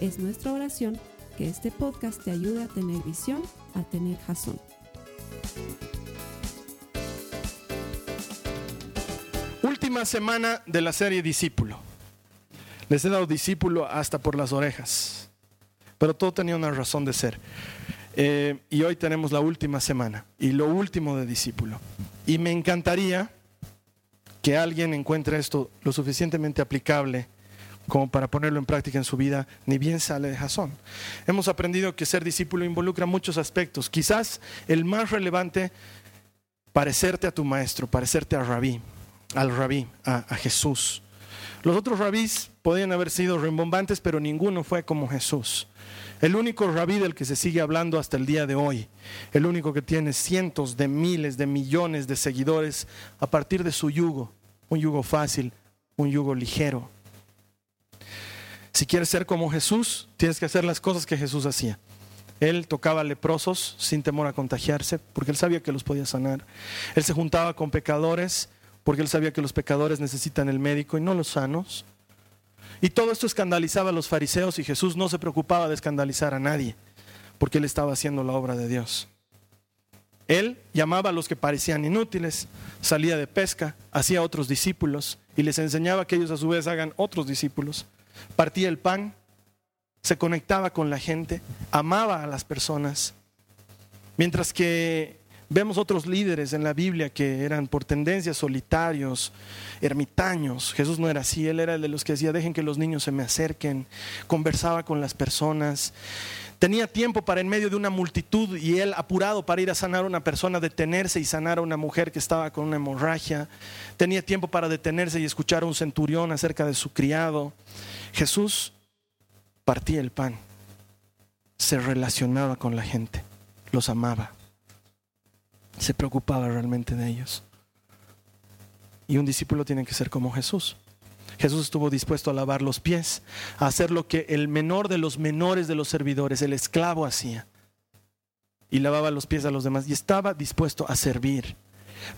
Es nuestra oración que este podcast te ayude a tener visión, a tener jazón. Última semana de la serie Discípulo. Les he dado discípulo hasta por las orejas, pero todo tenía una razón de ser. Eh, y hoy tenemos la última semana y lo último de discípulo. Y me encantaría que alguien encuentre esto lo suficientemente aplicable como para ponerlo en práctica en su vida, ni bien sale de Jasón. Hemos aprendido que ser discípulo involucra muchos aspectos. Quizás el más relevante, parecerte a tu maestro, parecerte a rabí, al rabí, a, Jesús. Los otros rabís podían haber sido rimbombantes, pero ninguno fue como Jesús. El único rabí del que se sigue hablando hasta el día de hoy, el único que tiene cientos de miles de millones de seguidores a partir de su yugo, un yugo fácil, un yugo ligero. Si quieres ser como Jesús, tienes que hacer las cosas que Jesús hacía. Él tocaba leprosos sin temor a contagiarse, porque él sabía que los podía sanar. Él se juntaba con pecadores, porque él sabía que los pecadores necesitan el médico y no los sanos. Y todo esto escandalizaba a los fariseos y Jesús no se preocupaba de escandalizar a nadie, porque él estaba haciendo la obra de Dios. Él llamaba a los que parecían inútiles, salía de pesca, hacía otros discípulos y les enseñaba que ellos a su vez hagan otros discípulos partía el pan, se conectaba con la gente, amaba a las personas. Mientras que vemos otros líderes en la Biblia que eran por tendencia solitarios, ermitaños. Jesús no era así, él era el de los que decía, dejen que los niños se me acerquen, conversaba con las personas. Tenía tiempo para en medio de una multitud y él apurado para ir a sanar a una persona, detenerse y sanar a una mujer que estaba con una hemorragia. Tenía tiempo para detenerse y escuchar a un centurión acerca de su criado. Jesús partía el pan, se relacionaba con la gente, los amaba, se preocupaba realmente de ellos. Y un discípulo tiene que ser como Jesús. Jesús estuvo dispuesto a lavar los pies, a hacer lo que el menor de los menores de los servidores, el esclavo, hacía. Y lavaba los pies a los demás. Y estaba dispuesto a servir.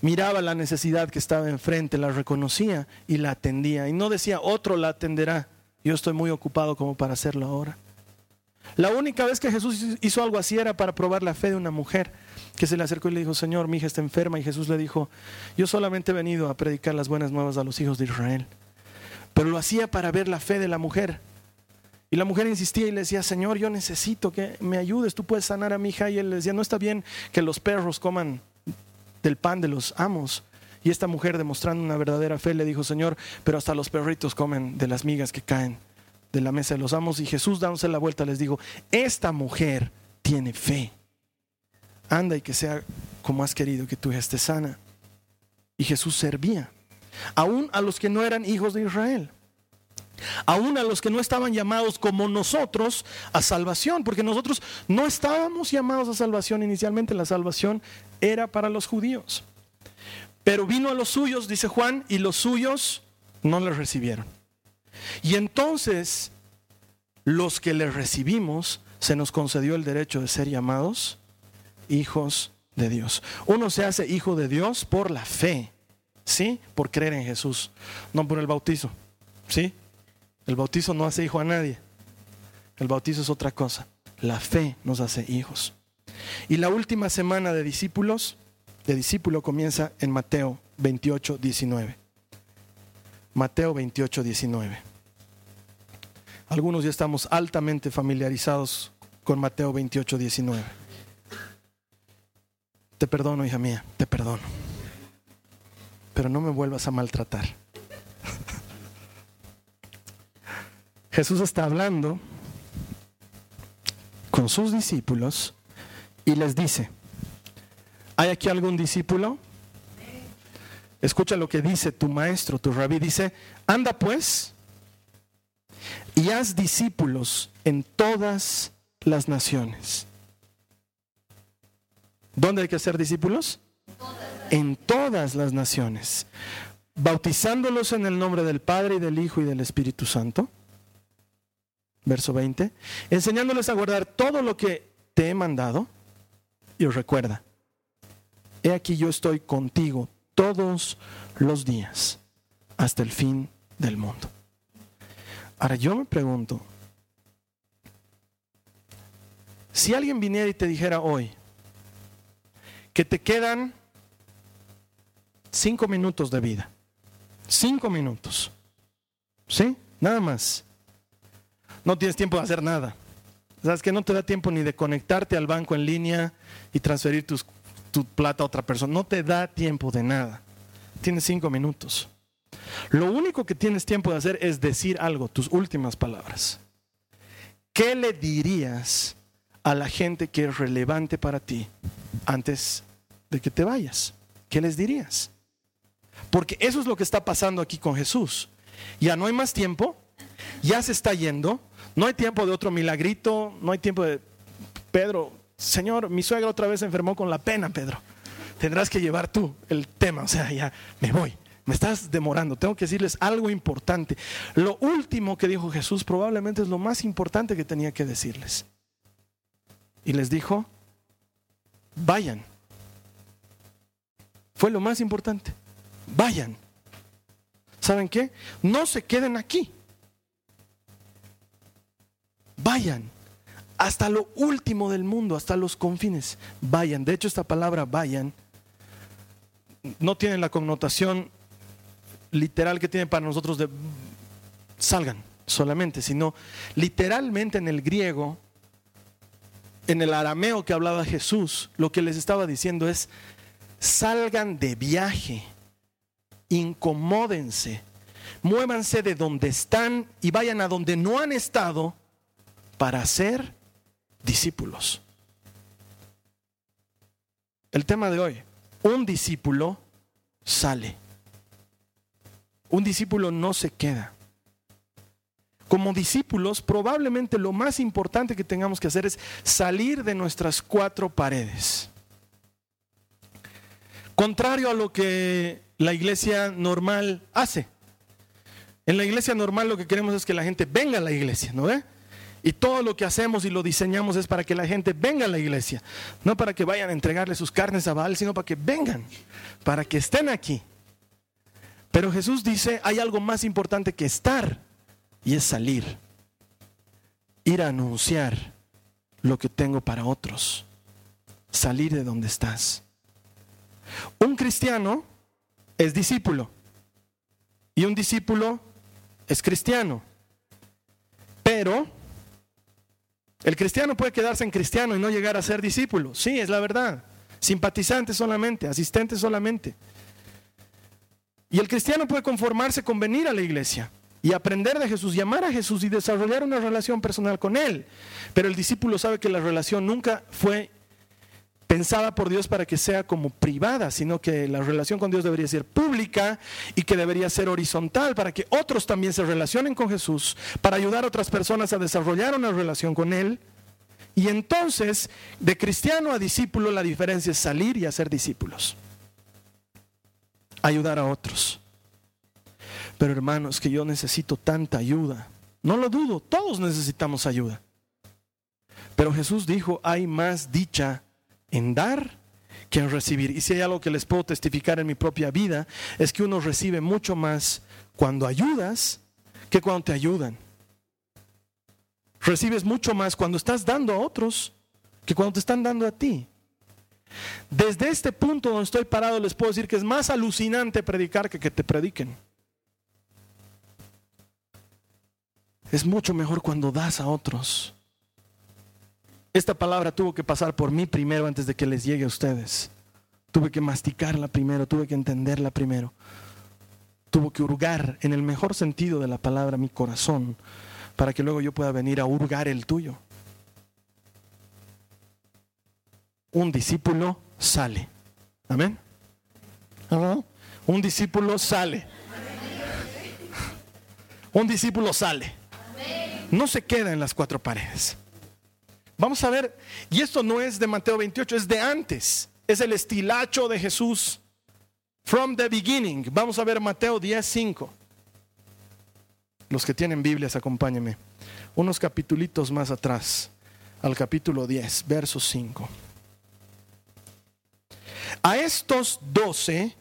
Miraba la necesidad que estaba enfrente, la reconocía y la atendía. Y no decía, otro la atenderá. Yo estoy muy ocupado como para hacerlo ahora. La única vez que Jesús hizo algo así era para probar la fe de una mujer que se le acercó y le dijo, Señor, mi hija está enferma. Y Jesús le dijo, yo solamente he venido a predicar las buenas nuevas a los hijos de Israel. Pero lo hacía para ver la fe de la mujer. Y la mujer insistía y le decía, Señor, yo necesito que me ayudes, tú puedes sanar a mi hija. Y él le decía, no está bien que los perros coman del pan de los amos. Y esta mujer, demostrando una verdadera fe, le dijo, Señor, pero hasta los perritos comen de las migas que caen de la mesa de los amos. Y Jesús, dándose la vuelta, les dijo, esta mujer tiene fe. Anda y que sea como has querido que tu hija sana. Y Jesús servía, aún a los que no eran hijos de Israel. Aún a los que no estaban llamados como nosotros a salvación, porque nosotros no estábamos llamados a salvación inicialmente, la salvación era para los judíos. Pero vino a los suyos, dice Juan, y los suyos no le recibieron. Y entonces, los que le recibimos, se nos concedió el derecho de ser llamados hijos de Dios. Uno se hace hijo de Dios por la fe, ¿sí? Por creer en Jesús, no por el bautizo, ¿sí? El bautizo no hace hijo a nadie. El bautizo es otra cosa. La fe nos hace hijos. Y la última semana de discípulos de discípulo comienza en Mateo 28, 19. Mateo 28, 19. Algunos ya estamos altamente familiarizados con Mateo 28, 19. Te perdono, hija mía, te perdono. Pero no me vuelvas a maltratar. Jesús está hablando con sus discípulos y les dice, ¿Hay aquí algún discípulo? Escucha lo que dice tu maestro, tu rabí. Dice, anda pues y haz discípulos en todas las naciones. ¿Dónde hay que hacer discípulos? En todas las naciones, bautizándolos en el nombre del Padre y del Hijo y del Espíritu Santo. Verso 20. Enseñándoles a guardar todo lo que te he mandado. Y recuerda, he aquí yo estoy contigo todos los días hasta el fin del mundo. Ahora yo me pregunto, si alguien viniera y te dijera hoy que te quedan cinco minutos de vida, cinco minutos, ¿sí? Nada más. No tienes tiempo de hacer nada. Sabes que no te da tiempo ni de conectarte al banco en línea y transferir tu plata a otra persona. No te da tiempo de nada. Tienes cinco minutos. Lo único que tienes tiempo de hacer es decir algo, tus últimas palabras. ¿Qué le dirías a la gente que es relevante para ti antes de que te vayas? ¿Qué les dirías? Porque eso es lo que está pasando aquí con Jesús. Ya no hay más tiempo, ya se está yendo, no hay tiempo de otro milagrito, no hay tiempo de Pedro, Señor, mi suegra otra vez se enfermó con la pena, Pedro. Tendrás que llevar tú el tema, o sea, ya me voy. Me estás demorando, tengo que decirles algo importante. Lo último que dijo Jesús probablemente es lo más importante que tenía que decirles. Y les dijo, vayan. Fue lo más importante. Vayan. ¿Saben qué? No se queden aquí. Vayan hasta lo último del mundo, hasta los confines. Vayan. De hecho, esta palabra vayan no tiene la connotación literal que tiene para nosotros de salgan solamente, sino literalmente en el griego, en el arameo que hablaba Jesús, lo que les estaba diciendo es, salgan de viaje, incomódense, muévanse de donde están y vayan a donde no han estado para ser discípulos. El tema de hoy, un discípulo sale. Un discípulo no se queda. Como discípulos, probablemente lo más importante que tengamos que hacer es salir de nuestras cuatro paredes. Contrario a lo que la iglesia normal hace. En la iglesia normal lo que queremos es que la gente venga a la iglesia, ¿no ve? Y todo lo que hacemos y lo diseñamos es para que la gente venga a la iglesia. No para que vayan a entregarle sus carnes a Baal, sino para que vengan, para que estén aquí. Pero Jesús dice, hay algo más importante que estar y es salir. Ir a anunciar lo que tengo para otros. Salir de donde estás. Un cristiano es discípulo y un discípulo es cristiano. Pero el cristiano puede quedarse en cristiano y no llegar a ser discípulo. Sí, es la verdad. Simpatizante solamente, asistente solamente. Y el cristiano puede conformarse con venir a la iglesia y aprender de Jesús, llamar a Jesús y desarrollar una relación personal con Él. Pero el discípulo sabe que la relación nunca fue pensada por Dios para que sea como privada, sino que la relación con Dios debería ser pública y que debería ser horizontal para que otros también se relacionen con Jesús, para ayudar a otras personas a desarrollar una relación con Él. Y entonces, de cristiano a discípulo, la diferencia es salir y hacer discípulos ayudar a otros. Pero hermanos, que yo necesito tanta ayuda. No lo dudo, todos necesitamos ayuda. Pero Jesús dijo, hay más dicha en dar que en recibir. Y si hay algo que les puedo testificar en mi propia vida, es que uno recibe mucho más cuando ayudas que cuando te ayudan. Recibes mucho más cuando estás dando a otros que cuando te están dando a ti. Desde este punto donde estoy parado les puedo decir que es más alucinante predicar que que te prediquen. Es mucho mejor cuando das a otros. Esta palabra tuvo que pasar por mí primero antes de que les llegue a ustedes. Tuve que masticarla primero, tuve que entenderla primero. Tuvo que hurgar en el mejor sentido de la palabra mi corazón para que luego yo pueda venir a hurgar el tuyo. un discípulo sale. Amén. Un discípulo sale. Un discípulo sale. No se queda en las cuatro paredes. Vamos a ver, y esto no es de Mateo 28, es de antes, es el estilacho de Jesús. From the beginning. Vamos a ver Mateo 10, 5. Los que tienen Biblias, acompáñenme. Unos capitulitos más atrás, al capítulo 10, verso 5. A estos doce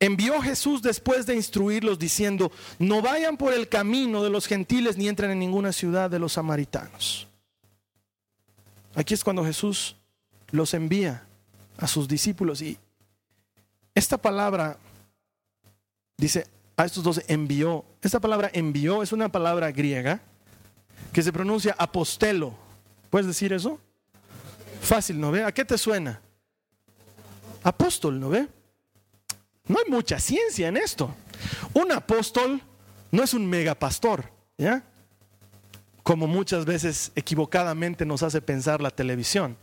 envió Jesús después de instruirlos diciendo, no vayan por el camino de los gentiles ni entren en ninguna ciudad de los samaritanos. Aquí es cuando Jesús los envía a sus discípulos y esta palabra dice, a estos dos envió. Esta palabra envió es una palabra griega que se pronuncia apostelo. ¿Puedes decir eso? Fácil, ¿no ve? ¿A qué te suena? Apóstol, ¿no ve? No hay mucha ciencia en esto. Un apóstol no es un megapastor, ¿ya? Como muchas veces equivocadamente nos hace pensar la televisión.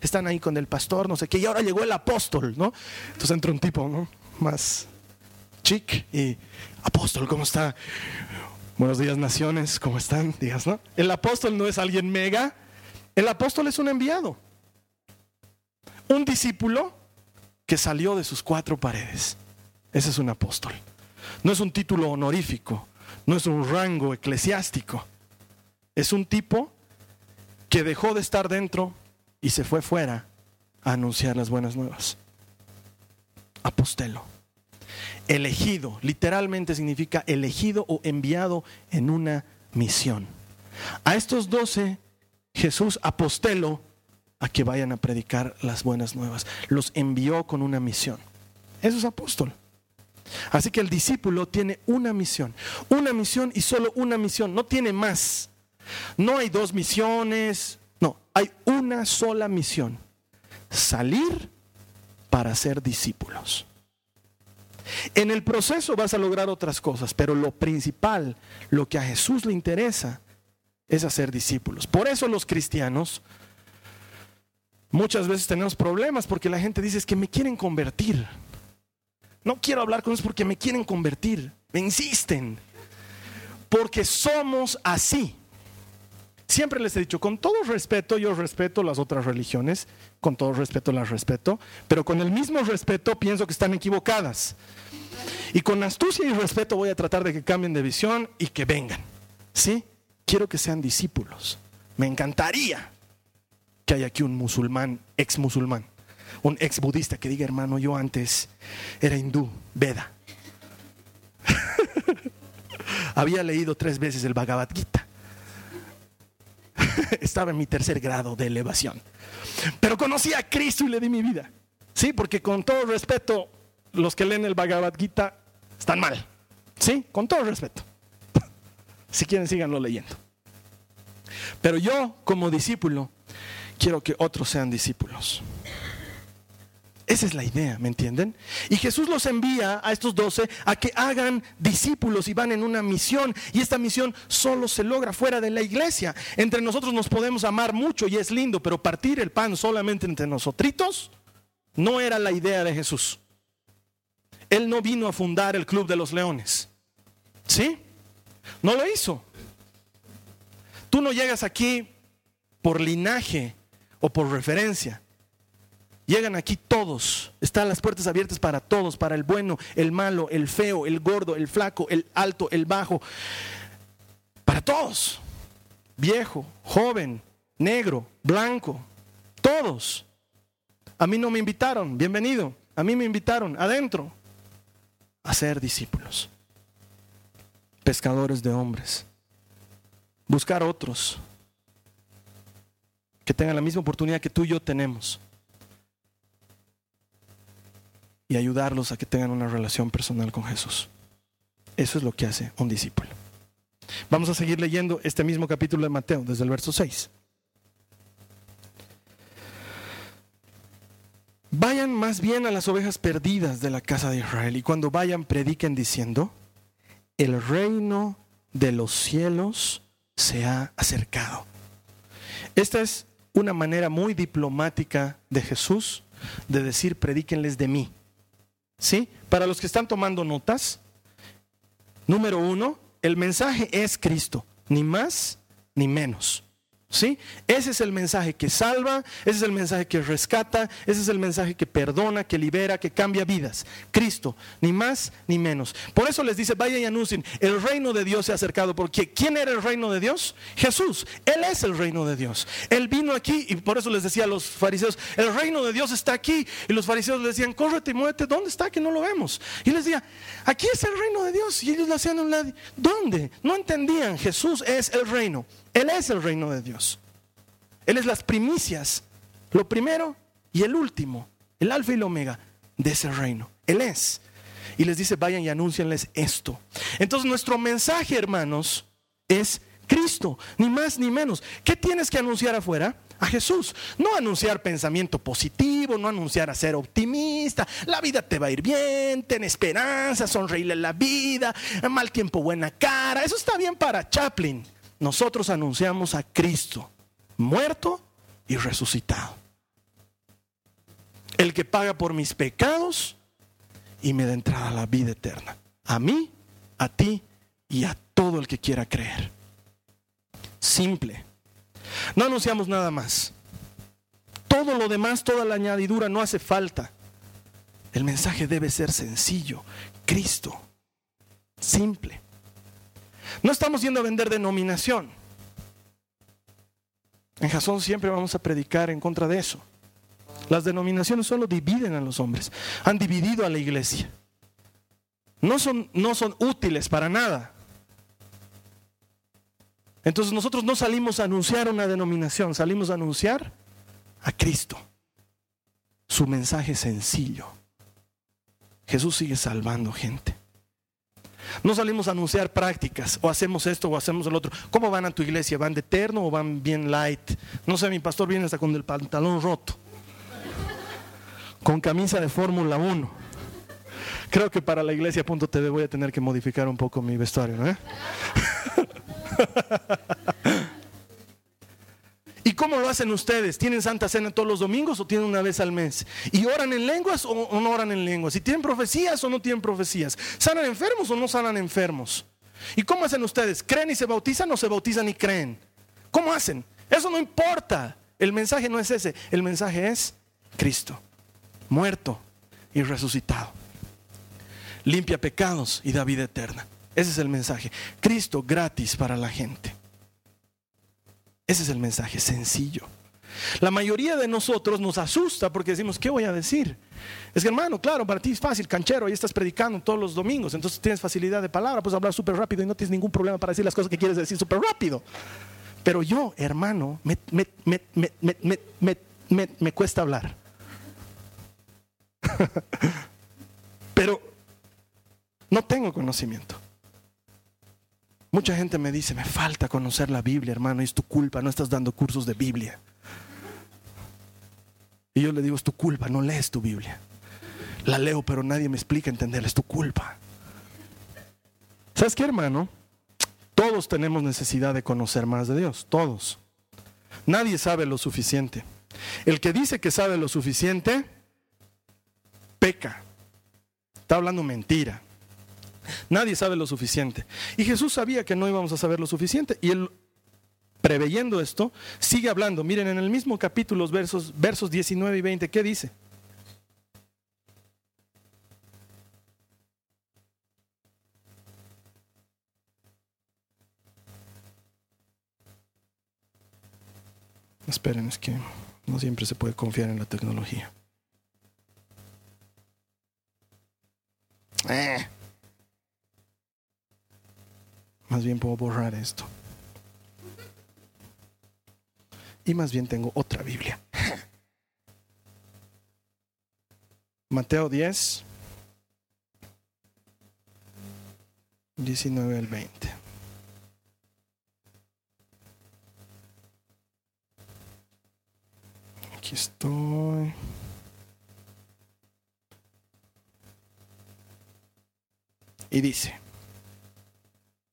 Están ahí con el pastor, no sé qué, y ahora llegó el apóstol, ¿no? Entonces entra un tipo, ¿no? Más chic y apóstol, ¿cómo está? Buenos días, naciones, ¿cómo están? Digas, ¿no? El apóstol no es alguien mega, el apóstol es un enviado. Un discípulo que salió de sus cuatro paredes. Ese es un apóstol. No es un título honorífico, no es un rango eclesiástico. Es un tipo que dejó de estar dentro y se fue fuera a anunciar las buenas nuevas. Apostelo. Elegido, literalmente significa elegido o enviado en una misión. A estos doce Jesús apostelo a que vayan a predicar las buenas nuevas. Los envió con una misión. Eso es apóstol. Así que el discípulo tiene una misión, una misión y solo una misión, no tiene más. No hay dos misiones, no, hay una sola misión, salir para ser discípulos. En el proceso vas a lograr otras cosas, pero lo principal, lo que a Jesús le interesa, es hacer discípulos. Por eso los cristianos muchas veces tenemos problemas porque la gente dice es que me quieren convertir. No quiero hablar con ellos porque me quieren convertir. Me insisten. Porque somos así. Siempre les he dicho, con todo respeto, yo respeto las otras religiones, con todo respeto las respeto, pero con el mismo respeto pienso que están equivocadas. Y con astucia y respeto voy a tratar de que cambien de visión y que vengan. ¿Sí? Quiero que sean discípulos. Me encantaría que haya aquí un musulmán, ex musulmán, un ex budista que diga, hermano, yo antes era hindú, Veda. Había leído tres veces el Bhagavad Gita estaba en mi tercer grado de elevación. Pero conocí a Cristo y le di mi vida. Sí, porque con todo respeto, los que leen el Bhagavad Gita están mal. Sí, con todo respeto. Si quieren, síganlo leyendo. Pero yo, como discípulo, quiero que otros sean discípulos. Esa es la idea, ¿me entienden? Y Jesús los envía a estos doce a que hagan discípulos y van en una misión. Y esta misión solo se logra fuera de la iglesia. Entre nosotros nos podemos amar mucho y es lindo, pero partir el pan solamente entre nosotros no era la idea de Jesús. Él no vino a fundar el Club de los Leones. ¿Sí? No lo hizo. Tú no llegas aquí por linaje o por referencia. Llegan aquí todos. Están las puertas abiertas para todos, para el bueno, el malo, el feo, el gordo, el flaco, el alto, el bajo. Para todos. Viejo, joven, negro, blanco. Todos. A mí no me invitaron. Bienvenido. A mí me invitaron adentro a ser discípulos. Pescadores de hombres. Buscar otros que tengan la misma oportunidad que tú y yo tenemos y ayudarlos a que tengan una relación personal con Jesús. Eso es lo que hace un discípulo. Vamos a seguir leyendo este mismo capítulo de Mateo, desde el verso 6. Vayan más bien a las ovejas perdidas de la casa de Israel y cuando vayan prediquen diciendo, el reino de los cielos se ha acercado. Esta es una manera muy diplomática de Jesús de decir, predíquenles de mí. ¿Sí? Para los que están tomando notas, número uno, el mensaje es Cristo, ni más ni menos. ¿Sí? Ese es el mensaje que salva, ese es el mensaje que rescata, ese es el mensaje que perdona, que libera, que cambia vidas. Cristo, ni más ni menos. Por eso les dice, vayan y anuncien, el reino de Dios se ha acercado. Porque ¿quién era el reino de Dios? Jesús. Él es el reino de Dios. Él vino aquí y por eso les decía a los fariseos, el reino de Dios está aquí. Y los fariseos les decían, córrete y muévete, ¿dónde está? Que no lo vemos. Y les decía, aquí es el reino de Dios. Y ellos lo hacían a un lado. ¿Dónde? No entendían, Jesús es el reino. Él es el reino de Dios. Él es las primicias, lo primero y el último, el alfa y el omega de ese reino. Él es. Y les dice, vayan y anúncienles esto. Entonces nuestro mensaje, hermanos, es Cristo, ni más ni menos. ¿Qué tienes que anunciar afuera? A Jesús. No anunciar pensamiento positivo, no anunciar a ser optimista. La vida te va a ir bien, ten esperanza, sonreírle la vida, mal tiempo, buena cara. Eso está bien para Chaplin nosotros anunciamos a Cristo, muerto y resucitado. El que paga por mis pecados y me da entrada a la vida eterna. A mí, a ti y a todo el que quiera creer. Simple. No anunciamos nada más. Todo lo demás, toda la añadidura no hace falta. El mensaje debe ser sencillo. Cristo. Simple. No estamos yendo a vender denominación. En Jasón siempre vamos a predicar en contra de eso. Las denominaciones solo dividen a los hombres, han dividido a la iglesia. No son, no son útiles para nada. Entonces nosotros no salimos a anunciar una denominación, salimos a anunciar a Cristo. Su mensaje sencillo. Jesús sigue salvando gente. No salimos a anunciar prácticas, o hacemos esto o hacemos el otro. ¿Cómo van a tu iglesia? ¿Van de terno o van bien light? No sé, mi pastor viene hasta con el pantalón roto, con camisa de Fórmula 1. Creo que para la iglesia.tv voy a tener que modificar un poco mi vestuario, ¿no? ¿Y cómo lo hacen ustedes? ¿Tienen Santa Cena todos los domingos o tienen una vez al mes? ¿Y oran en lenguas o no oran en lenguas? ¿Y tienen profecías o no tienen profecías? ¿Sanan enfermos o no sanan enfermos? ¿Y cómo hacen ustedes? ¿Creen y se bautizan o se bautizan y creen? ¿Cómo hacen? Eso no importa. El mensaje no es ese. El mensaje es Cristo, muerto y resucitado. Limpia pecados y da vida eterna. Ese es el mensaje. Cristo gratis para la gente. Ese es el mensaje sencillo. La mayoría de nosotros nos asusta porque decimos, ¿qué voy a decir? Es que hermano, claro, para ti es fácil, canchero, ahí estás predicando todos los domingos, entonces tienes facilidad de palabra, puedes hablar súper rápido y no tienes ningún problema para decir las cosas que quieres decir súper rápido. Pero yo, hermano, me, me cuesta hablar. Pero no tengo conocimiento. Mucha gente me dice, me falta conocer la Biblia, hermano, y es tu culpa, no estás dando cursos de Biblia. Y yo le digo, es tu culpa, no lees tu Biblia. La leo, pero nadie me explica entenderla, es tu culpa. ¿Sabes qué, hermano? Todos tenemos necesidad de conocer más de Dios, todos. Nadie sabe lo suficiente. El que dice que sabe lo suficiente, peca. Está hablando mentira. Nadie sabe lo suficiente. Y Jesús sabía que no íbamos a saber lo suficiente. Y él, preveyendo esto, sigue hablando. Miren, en el mismo capítulo, versos, versos 19 y 20, ¿qué dice? Esperen, es que no siempre se puede confiar en la tecnología. Eh. Más bien puedo borrar esto. Y más bien tengo otra Biblia. Mateo 10, 19 al 20. Aquí estoy. Y dice,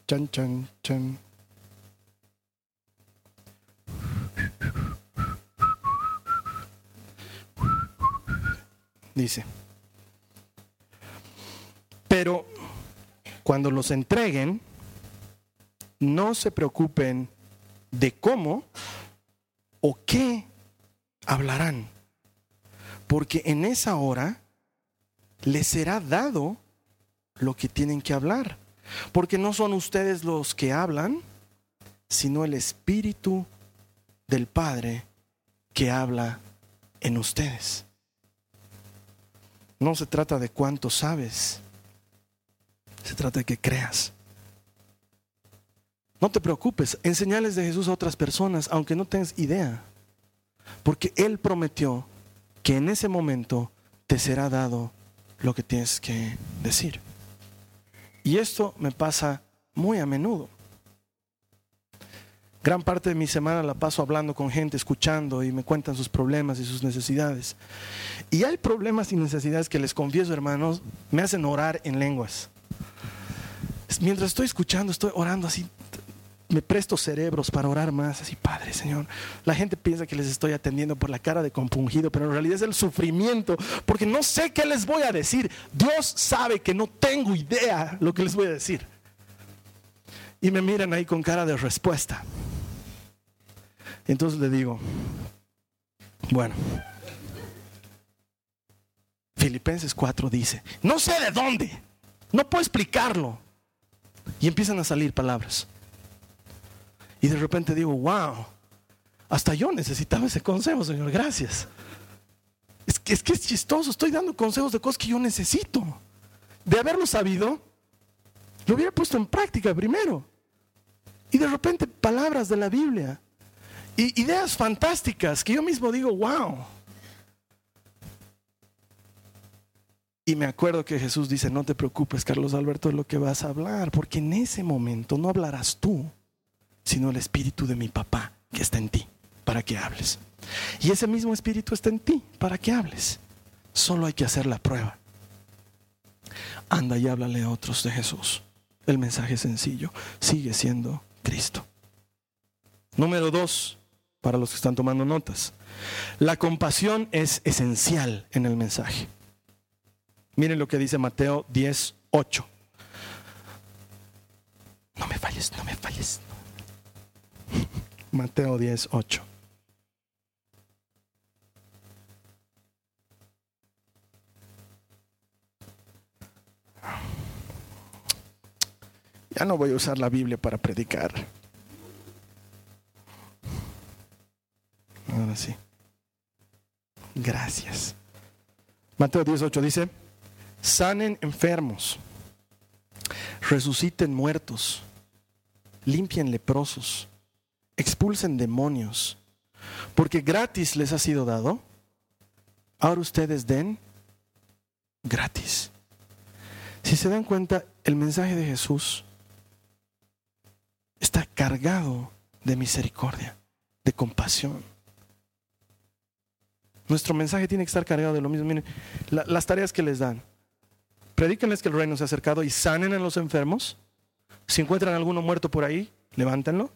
Chan, chan, chan. Dice, pero cuando los entreguen, no se preocupen de cómo ¿O qué hablarán? Porque en esa hora les será dado lo que tienen que hablar. Porque no son ustedes los que hablan, sino el Espíritu del Padre que habla en ustedes. No se trata de cuánto sabes, se trata de que creas. No te preocupes, enseñales de Jesús a otras personas, aunque no tengas idea, porque Él prometió que en ese momento te será dado lo que tienes que decir. Y esto me pasa muy a menudo. Gran parte de mi semana la paso hablando con gente, escuchando y me cuentan sus problemas y sus necesidades. Y hay problemas y necesidades que les confieso, hermanos, me hacen orar en lenguas. Mientras estoy escuchando, estoy orando así, me presto cerebros para orar más, así, Padre, Señor. La gente piensa que les estoy atendiendo por la cara de compungido, pero en realidad es el sufrimiento, porque no sé qué les voy a decir. Dios sabe que no tengo idea lo que les voy a decir. Y me miran ahí con cara de respuesta. Entonces le digo, bueno, Filipenses 4 dice, no sé de dónde, no puedo explicarlo. Y empiezan a salir palabras. Y de repente digo, wow, hasta yo necesitaba ese consejo, Señor, gracias. Es que, es chistoso, estoy dando consejos de cosas que yo necesito. De haberlo sabido, lo hubiera puesto en práctica primero. Y de repente palabras de la Biblia y ideas fantásticas que yo mismo digo, wow. Y me acuerdo que Jesús dice, no te preocupes, Carlos Alberto, de lo que vas a hablar, porque en ese momento no hablarás tú, sino el Espíritu de mi papá que está en ti, para que hables. Y ese mismo Espíritu está en ti, para que hables. Solo hay que hacer la prueba. Anda y háblale a otros de Jesús. El mensaje sencillo sigue siendo Cristo. Número dos, para los que están tomando notas. La compasión es esencial en el mensaje. Miren lo que dice Mateo 10, 8. No me falles, no me falles. Mateo 10, 8. Ya no voy a usar la Biblia para predicar. Ahora sí. Gracias. Mateo 18 dice, sanen enfermos, resuciten muertos, limpien leprosos, expulsen demonios, porque gratis les ha sido dado, ahora ustedes den gratis. Si se dan cuenta, el mensaje de Jesús está cargado de misericordia, de compasión. Nuestro mensaje tiene que estar cargado de lo mismo. Miren, las tareas que les dan. Predíquenles que el reino se ha acercado y sanen a los enfermos. Si encuentran alguno muerto por ahí, levántenlo.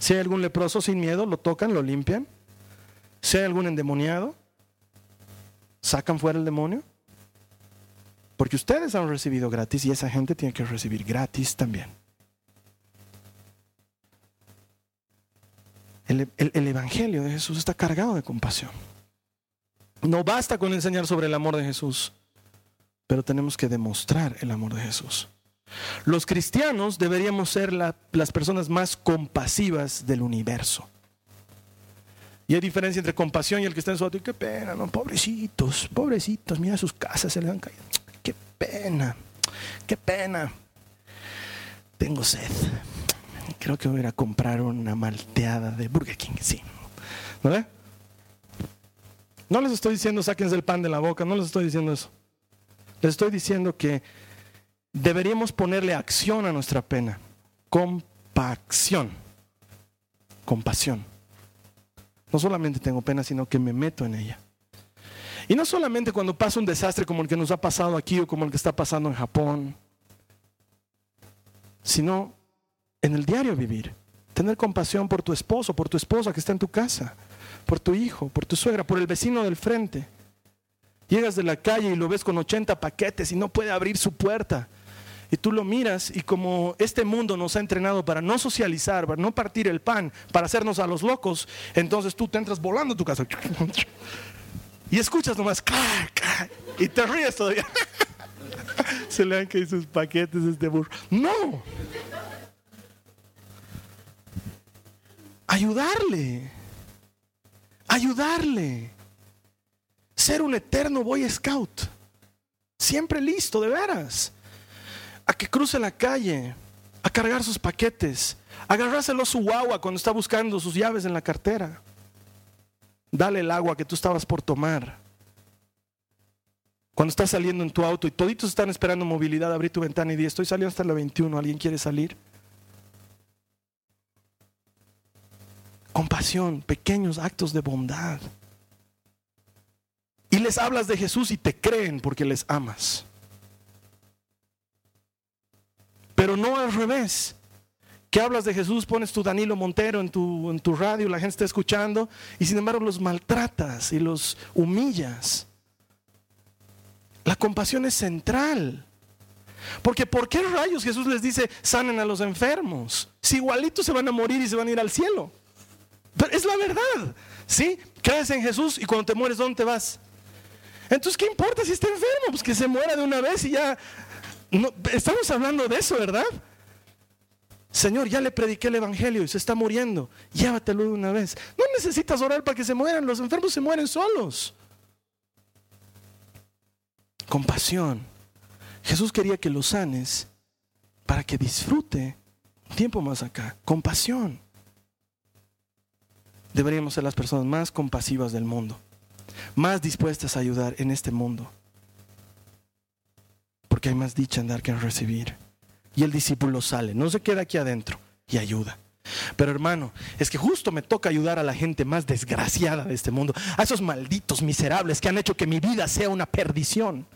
Si hay algún leproso sin miedo, lo tocan, lo limpian. Si hay algún endemoniado, sacan fuera el demonio. Porque ustedes han recibido gratis y esa gente tiene que recibir gratis también. El, el, Evangelio de Jesús está cargado de compasión. No basta con enseñar sobre el amor de Jesús, pero tenemos que demostrar el amor de Jesús. Los cristianos deberíamos ser las personas más compasivas del universo. Y hay diferencia entre compasión y el que está en su auto. Y qué pena, no, pobrecitos, pobrecitos, mira sus casas se le han caído. Qué pena, qué pena. Tengo sed. Creo que voy a ir a comprar una malteada de Burger King, sí. ¿No? No les estoy diciendo sáquense el pan de la boca, no les estoy diciendo eso. Les estoy diciendo que deberíamos ponerle acción a nuestra pena. Compacción. Compasión. No solamente tengo pena, sino que me meto en ella. Y no solamente cuando pasa un desastre como el que nos ha pasado aquí o como el que está pasando en Japón, sino en el diario vivir. Tener compasión por tu esposo, por tu esposa que está en tu casa por tu hijo, por tu suegra, por el vecino del frente. Llegas de la calle y lo ves con 80 paquetes y no puede abrir su puerta. Y tú lo miras y como este mundo nos ha entrenado para no socializar, para no partir el pan, para hacernos a los locos, entonces tú te entras volando a tu casa y escuchas nomás y te ríes todavía. Se le han caído sus paquetes este burro. No. Ayudarle. Ayudarle. Ser un eterno Boy Scout. Siempre listo, de veras a que cruce la calle, a cargar sus paquetes, agarrárselo a su guagua cuando está buscando sus llaves en la cartera. Dale el agua que tú estabas por tomar. Cuando estás saliendo en tu auto y toditos están esperando movilidad, abrí tu ventana y di, estoy saliendo hasta la 21, ¿alguien quiere salir? Compasión, pequeños actos de bondad. Y les hablas de Jesús y te creen porque les amas. Pero no al revés. Que hablas de Jesús, pones tu Danilo Montero en tu, en tu radio, la gente está escuchando, y sin embargo los maltratas y los humillas. La compasión es central. Porque ¿por qué rayos Jesús les dice sanen a los enfermos? Si igualitos se van a morir y se van a ir al cielo. Pero es la verdad. ¿Sí? Crees en Jesús y cuando te mueres, ¿dónde te vas? Entonces, ¿qué importa si está enfermo? Pues que se muera de una vez y ya estamos hablando de eso, ¿verdad? Señor, ya le prediqué el Evangelio y se está muriendo. Llévatelo de una vez. No necesitas orar para que se mueran. Los enfermos se mueren solos. Compasión. Jesús quería que lo sanes para que disfrute un tiempo más acá. Compasión. Deberíamos ser las personas más compasivas del mundo. Más dispuestas a ayudar en este mundo porque hay más dicha en dar que en recibir. Y el discípulo sale, no se queda aquí adentro y ayuda. Pero hermano, es que justo me toca ayudar a la gente más desgraciada de este mundo, a esos malditos miserables que han hecho que mi vida sea una perdición.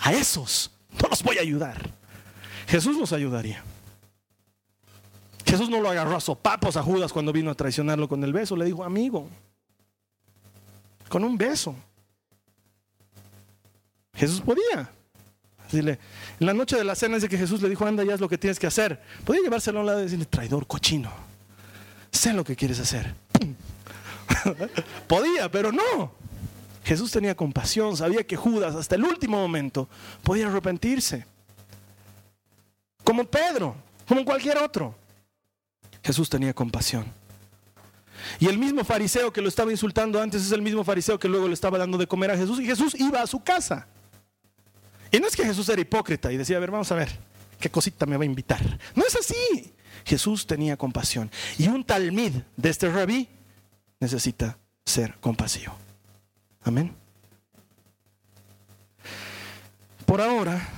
A esos no los voy a ayudar. Jesús nos ayudaría. Jesús no lo agarró a sopapos a Judas cuando vino a traicionarlo con el beso, le dijo, amigo, con un beso. Jesús podía, en la noche de la cena dice que Jesús le dijo, anda, ya es lo que tienes que hacer. Podía llevárselo a un lado y decirle, traidor, cochino, sé lo que quieres hacer. podía, pero no. Jesús tenía compasión, sabía que Judas hasta el último momento podía arrepentirse. Como Pedro, como cualquier otro. Jesús tenía compasión. Y el mismo fariseo que lo estaba insultando antes es el mismo fariseo que luego le estaba dando de comer a Jesús. Y Jesús iba a su casa. Y no es que Jesús era hipócrita y decía, a ver, vamos a ver, ¿qué cosita me va a invitar? No es así. Jesús tenía compasión. Y un talmid de este rabí necesita ser compasivo. Amén. Por ahora,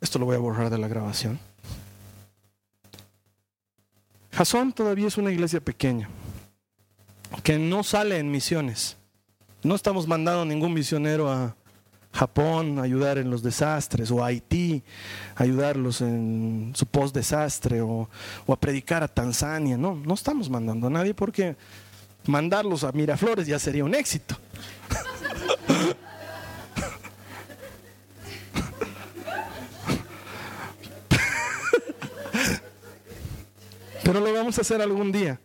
esto lo voy a borrar de la grabación. Jasón todavía es una iglesia pequeña, que no sale en misiones. No estamos mandando ningún misionero a, Japón ayudar en los desastres, o Haití ayudarlos en su post-desastre, o, a predicar a Tanzania. No, no estamos mandando a nadie porque mandarlos a Miraflores ya sería un éxito. Pero lo vamos a hacer algún día.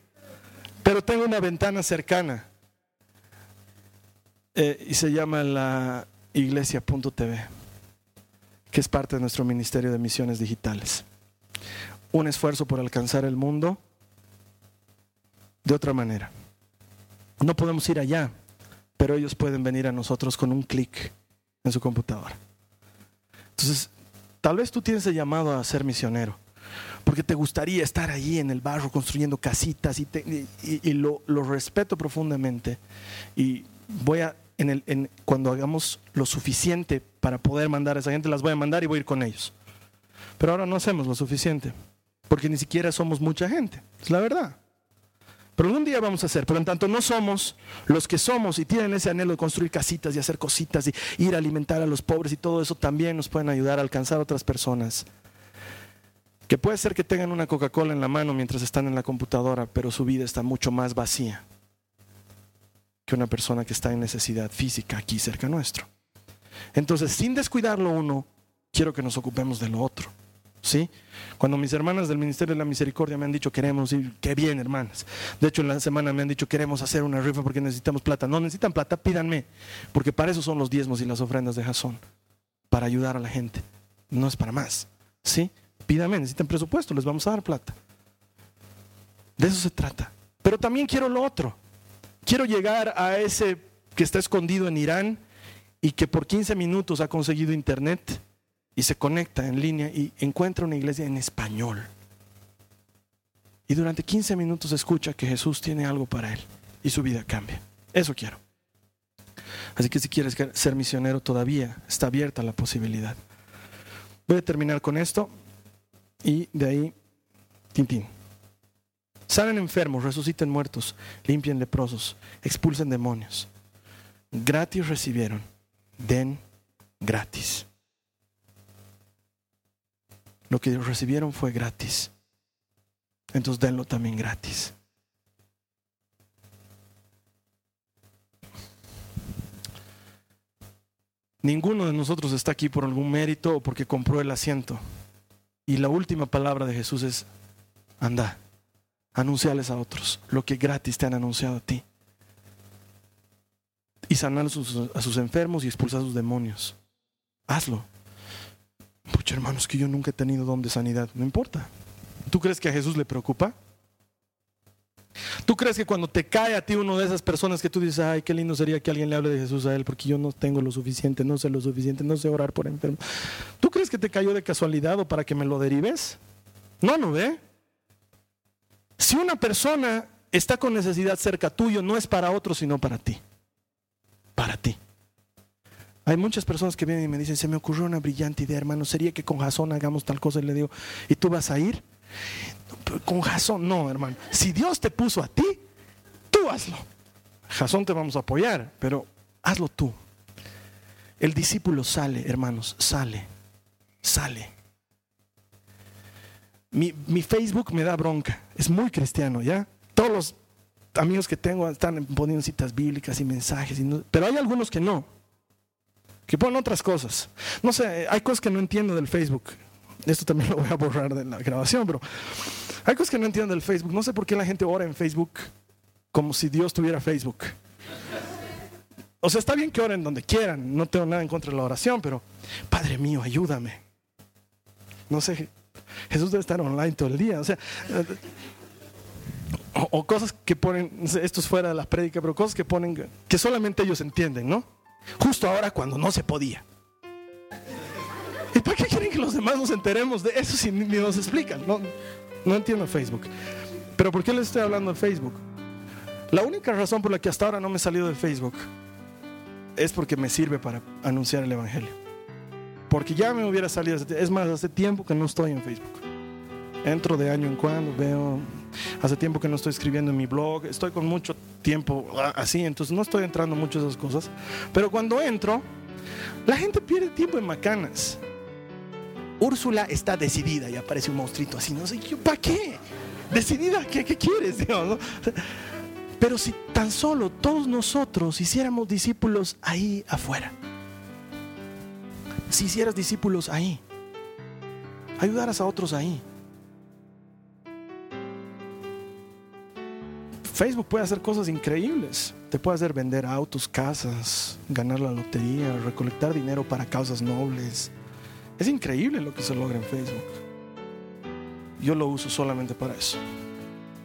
Pero tengo una ventana cercana. Eh, y se llama la iglesia.tv, que es parte de nuestro Ministerio de Misiones Digitales. Un esfuerzo por alcanzar el mundo de otra manera. No podemos ir allá, pero ellos pueden venir a nosotros con un clic en su computadora. Entonces, tal vez tú tienes el llamado a ser misionero, porque te gustaría estar allí en el barro construyendo casitas y, lo, lo respeto profundamente. Y voy a en el, en, cuando hagamos lo suficiente para poder mandar a esa gente, las voy a mandar y voy a ir con ellos. Pero ahora no hacemos lo suficiente, porque ni siquiera somos mucha gente, es la verdad. Pero algún día vamos a hacer, pero en tanto no somos los que somos y tienen ese anhelo de construir casitas y hacer cositas y ir a alimentar a los pobres y todo eso también nos pueden ayudar a alcanzar a otras personas. Que puede ser que tengan una Coca-Cola en la mano mientras están en la computadora, pero su vida está mucho más vacía que una persona que está en necesidad física aquí cerca nuestro. Entonces, sin descuidarlo uno, quiero que nos ocupemos de lo otro. ¿Sí? Cuando mis hermanas del Ministerio de la Misericordia me han dicho queremos ir, qué bien hermanas. De hecho en la semana me han dicho queremos hacer una rifa porque necesitamos plata. No necesitan plata, pídanme, porque para eso son los diezmos y las ofrendas de Jasón, para ayudar a la gente. No es para más. ¿Sí? Pídanme, necesitan presupuesto, les vamos a dar plata. De eso se trata. Pero también quiero lo otro. Quiero llegar a ese que está escondido en Irán y que por 15 minutos ha conseguido internet y se conecta en línea y encuentra una iglesia en español. Y durante 15 minutos escucha que Jesús tiene algo para él y su vida cambia. Eso quiero. Así que si quieres ser misionero todavía está abierta la posibilidad. Voy a terminar con esto y de ahí, tintín. Salen enfermos, resuciten muertos, limpien leprosos, expulsen demonios. Gratis recibieron, den gratis. Lo que recibieron fue gratis. Entonces denlo también gratis. Ninguno de nosotros está aquí por algún mérito o porque compró el asiento. Y la última palabra de Jesús es, anda, anunciales a otros lo que gratis te han anunciado a ti. Y sanar a sus, enfermos y expulsar a sus demonios. Hazlo. Pucha, hermanos, que yo nunca he tenido don de sanidad. No importa. ¿Tú crees que a Jesús le preocupa? ¿Tú crees que cuando te cae a ti uno de esas personas que tú dices, ay, qué lindo sería que alguien le hable de Jesús a él, porque yo no tengo lo suficiente, no sé lo suficiente, no sé orar por enfermo? ¿Tú crees que te cayó de casualidad o para que me lo derives? No, no ve. Si una persona está con necesidad cerca tuyo, no es para otro, sino para ti. Para ti. Hay muchas personas que vienen y me dicen, se me ocurrió una brillante idea, hermano, sería que con Jasón hagamos tal cosa. Y le digo, ¿y tú vas a ir? Con Jasón, no, hermano. Si Dios te puso a ti, tú hazlo. Jasón te vamos a apoyar, pero hazlo tú. El discípulo sale, hermanos, sale, sale. Mi, mi, Facebook me da bronca, es muy cristiano, ¿ya? Todos los amigos que tengo están poniendo citas bíblicas y mensajes, pero hay algunos que no que ponen otras cosas. No sé, hay cosas que no entiendo del Facebook. Esto también lo voy a borrar de la grabación, pero hay cosas que no entiendo del Facebook. No sé por qué la gente ora en Facebook como si Dios tuviera Facebook. O sea, está bien que oren donde quieran, no tengo nada en contra de la oración, pero Padre mío, ayúdame. No sé, Jesús debe estar online todo el día. O sea, o, o cosas que ponen, esto es fuera de la prédica, pero cosas que ponen que solamente ellos entienden, ¿no? Justo ahora cuando no se podía. ¿Y para qué quieren que los demás nos enteremos de eso si ni nos explican? No, no entiendo Facebook. Pero ¿por qué les estoy hablando de Facebook? La única razón por la que hasta ahora no me he salido de Facebook es porque me sirve para anunciar el Evangelio. Porque ya me hubiera salido. Es más, hace tiempo que no estoy en Facebook. Entro de año en cuando, veo. Hace tiempo que no estoy escribiendo en mi blog. Estoy con mucho tiempo así, entonces no estoy entrando mucho en esas cosas. Pero cuando entro, la gente pierde tiempo en macanas. Úrsula está decidida y aparece un monstruito así. No sé, ¿para qué? ¿Decidida? ¿Qué, qué quieres? Pero si tan solo todos nosotros hiciéramos discípulos ahí afuera. Si hicieras discípulos ahí. Ayudaras a otros ahí. Facebook puede hacer cosas increíbles. Te puede hacer vender autos, casas, ganar la lotería, recolectar dinero para causas nobles. Es increíble lo que se logra en Facebook. Yo lo uso solamente para eso.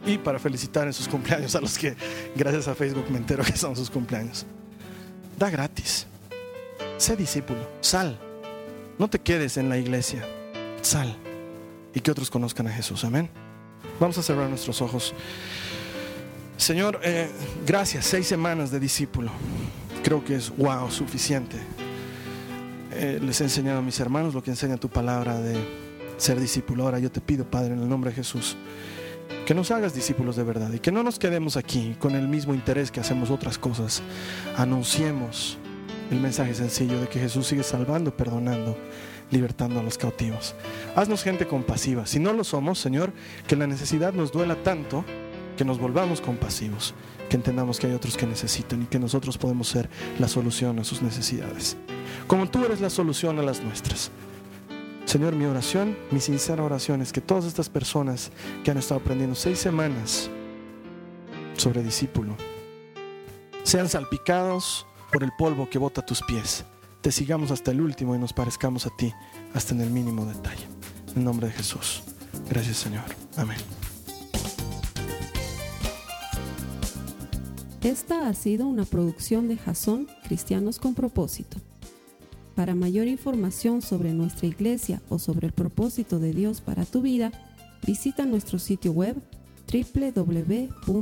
Y para felicitar en sus cumpleaños a los que gracias a Facebook me entero que son sus cumpleaños. Da gratis. Sé discípulo. Sal. No te quedes en la iglesia. Sal. Y que otros conozcan a Jesús. Amén. Vamos a cerrar nuestros ojos. Señor, eh, gracias, seis semanas de discípulo. Creo que es wow, suficiente. Eh, les he enseñado a mis hermanos lo que enseña tu palabra de ser discípulo. Ahora yo te pido, Padre, en el nombre de Jesús, que nos hagas discípulos de verdad y que no nos quedemos aquí con el mismo interés que hacemos otras cosas. Anunciemos el mensaje sencillo de que Jesús sigue salvando, perdonando, libertando a los cautivos. Haznos gente compasiva. Si no lo somos, Señor, que la necesidad nos duela tanto que nos volvamos compasivos, que entendamos que hay otros que necesitan y que nosotros podemos ser la solución a sus necesidades. Como tú eres la solución a las nuestras. Señor, mi oración, mi sincera oración es que todas estas personas que han estado aprendiendo seis semanas sobre discípulo sean salpicados por el polvo que bota tus pies. Te sigamos hasta el último y nos parezcamos a ti hasta en el mínimo detalle. En nombre de Jesús. Gracias Señor. Amén. Esta ha sido una producción de Jason Cristianos con propósito. Para mayor información sobre nuestra iglesia o sobre el propósito de Dios para tu vida, visita nuestro sitio web www.jason.info.